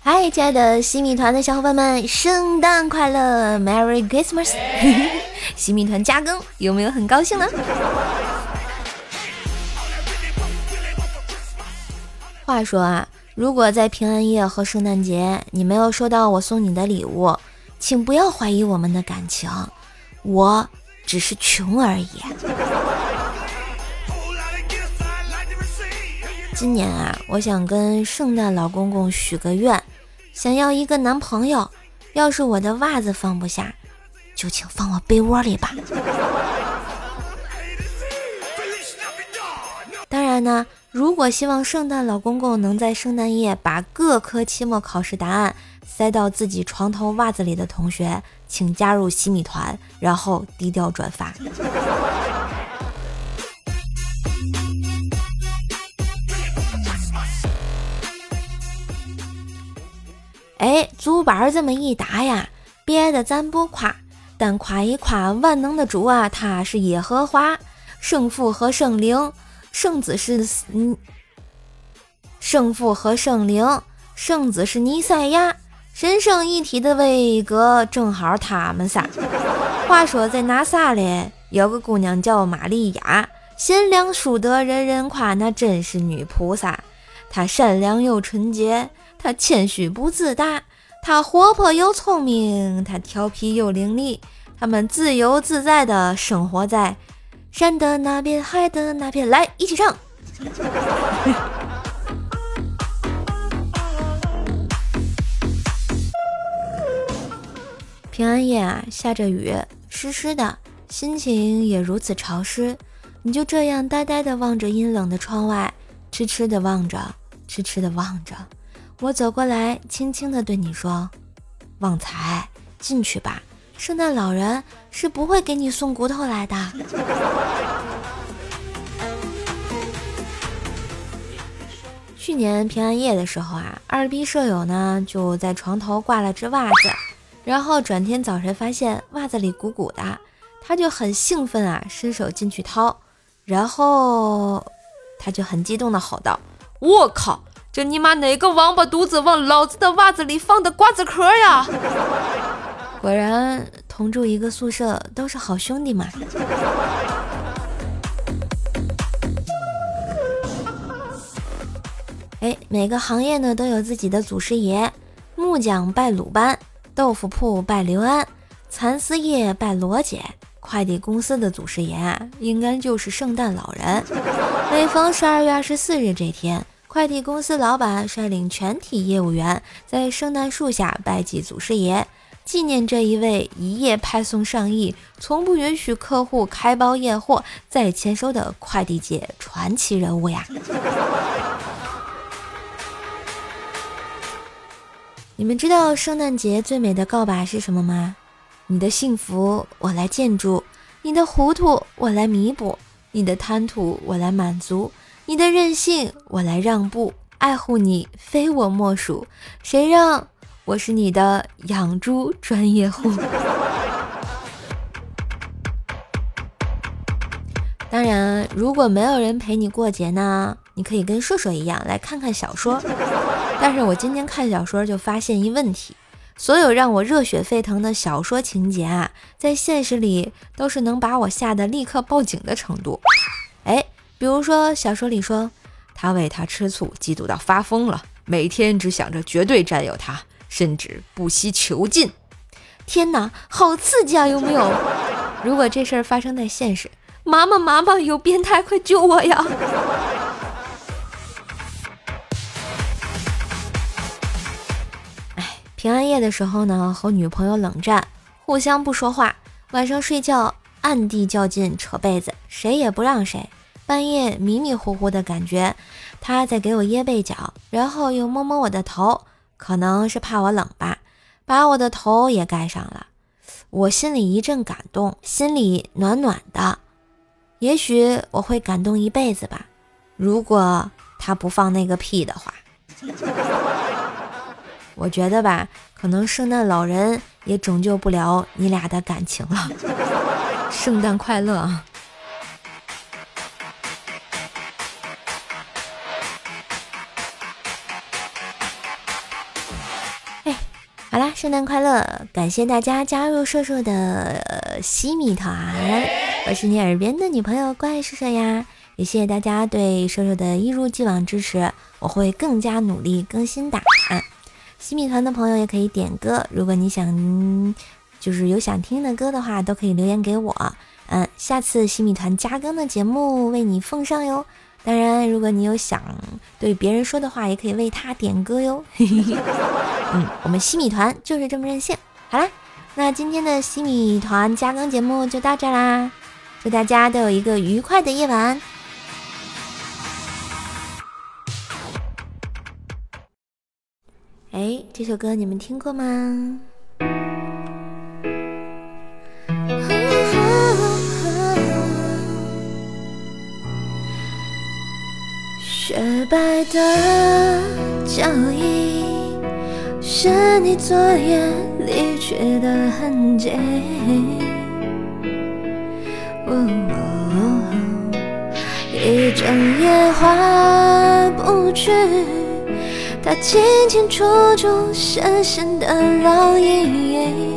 嗨，亲爱的西米团的小伙伴们，圣诞快乐，Merry Christmas！西米团加更，有没有很高兴呢？话说啊，如果在平安夜和圣诞节你没有收到我送你的礼物，请不要怀疑我们的感情，我只是穷而已。今年啊，我想跟圣诞老公公许个愿，想要一个男朋友。要是我的袜子放不下，就请放我被窝里吧。当然呢。如果希望圣诞老公公能在圣诞夜把各科期末考试答案塞到自己床头袜子里的同学，请加入西米团，然后低调转发。哎，竹板这么一打呀，别的咱不夸，但夸一夸万能的主啊，他是耶和华，圣父和圣灵。圣子是嗯，圣父和圣灵，圣子是尼赛亚，神圣一体的位格正好他们仨。话说在拿撒勒有个姑娘叫玛利亚，贤良淑德，人人夸，那真是女菩萨。她善良又纯洁，她谦虚不自大，她活泼又聪明，她调皮又伶俐，他们自由自在的生活在。山的那边，海的那边，来一起唱。平安夜啊，下着雨，湿湿的，心情也如此潮湿。你就这样呆呆的望着阴冷的窗外，痴痴的望着，痴痴的望着。我走过来，轻轻的对你说：“旺财，进去吧。”圣诞老人是不会给你送骨头来的。去年平安夜的时候啊，二逼舍友呢就在床头挂了只袜子，然后转天早晨发现袜子里鼓鼓的，他就很兴奋啊，伸手进去掏，然后他就很激动的吼道：“我靠，这你妈哪个王八犊子往老子的袜子里放的瓜子壳呀！” 果然，同住一个宿舍都是好兄弟嘛。哎，每个行业呢都有自己的祖师爷，木匠拜鲁班，豆腐铺拜刘安，蚕丝业拜罗姐，快递公司的祖师爷啊，应该就是圣诞老人。每逢十二月二十四日这天，快递公司老板率领全体业务员在圣诞树下拜祭祖师爷。纪念这一位一夜派送上亿、从不允许客户开包验货再签收的快递界传奇人物呀！你们知道圣诞节最美的告白是什么吗？你的幸福我来建筑，你的糊涂我来弥补，你的贪图我来满足，你的任性我来让步，爱护你非我莫属，谁让？我是你的养猪专业户。当然，如果没有人陪你过节呢，你可以跟硕硕一样来看看小说。但是我今天看小说就发现一问题：所有让我热血沸腾的小说情节啊，在现实里都是能把我吓得立刻报警的程度。哎，比如说小说里说，他为她吃醋，嫉妒到发疯了，每天只想着绝对占有她。甚至不惜囚禁！天哪，好刺激啊！有没有？如果这事儿发生在现实，妈妈，妈妈，有变态，快救我呀！平安夜的时候呢，和女朋友冷战，互相不说话，晚上睡觉暗地较劲，扯被子，谁也不让谁。半夜迷迷糊糊的感觉，他在给我掖被角，然后又摸摸我的头。可能是怕我冷吧，把我的头也盖上了。我心里一阵感动，心里暖暖的。也许我会感动一辈子吧，如果他不放那个屁的话。我觉得吧可能圣诞老人也拯救不了你俩的感情了 圣诞快乐啊。好啦圣诞快乐感谢大家加入瘦瘦的西米团我是你耳边的女朋友怪叔叔呀也谢谢大家对瘦瘦的一如既往支持我会更加努力更新哒啊西米团的朋友也可以点歌，如果你想就是有想听的歌的话，都可以留言给我。嗯，下次西米团加更的节目为你奉上哟。当然，如果你有想对别人说的话，也可以为他点歌哟。嗯，我们西米团就是这么任性。好啦，那今天的西米团加更节目就到这啦，祝大家都有一个愉快的夜晚。哎，这首歌你们听过吗？雪白的脚印，是你昨夜离去的痕迹。一整夜回不去，它清清楚楚，深深的烙印。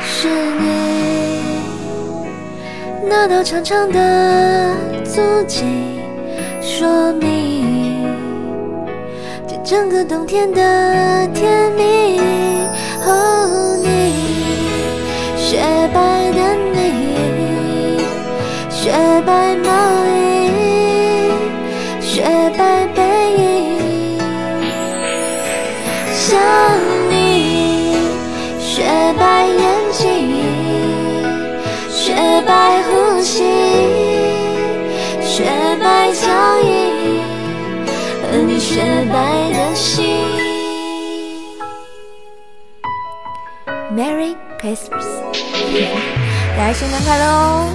是你那道长长的足迹，说明这整个冬天的甜蜜。想你，雪白眼睛。雪白呼吸，雪白脚印，和你雪白的心。Merry Christmas，大家圣诞快乐哦！